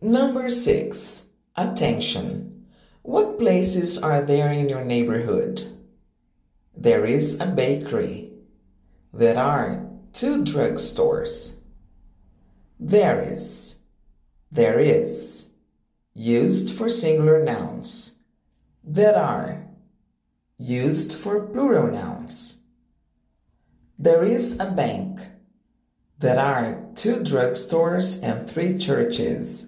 Number six, attention. What places are there in your neighborhood? There is a bakery. There are two drugstores. There is. There is. Used for singular nouns. There are. Used for plural nouns. There is a bank. There are two drugstores and three churches.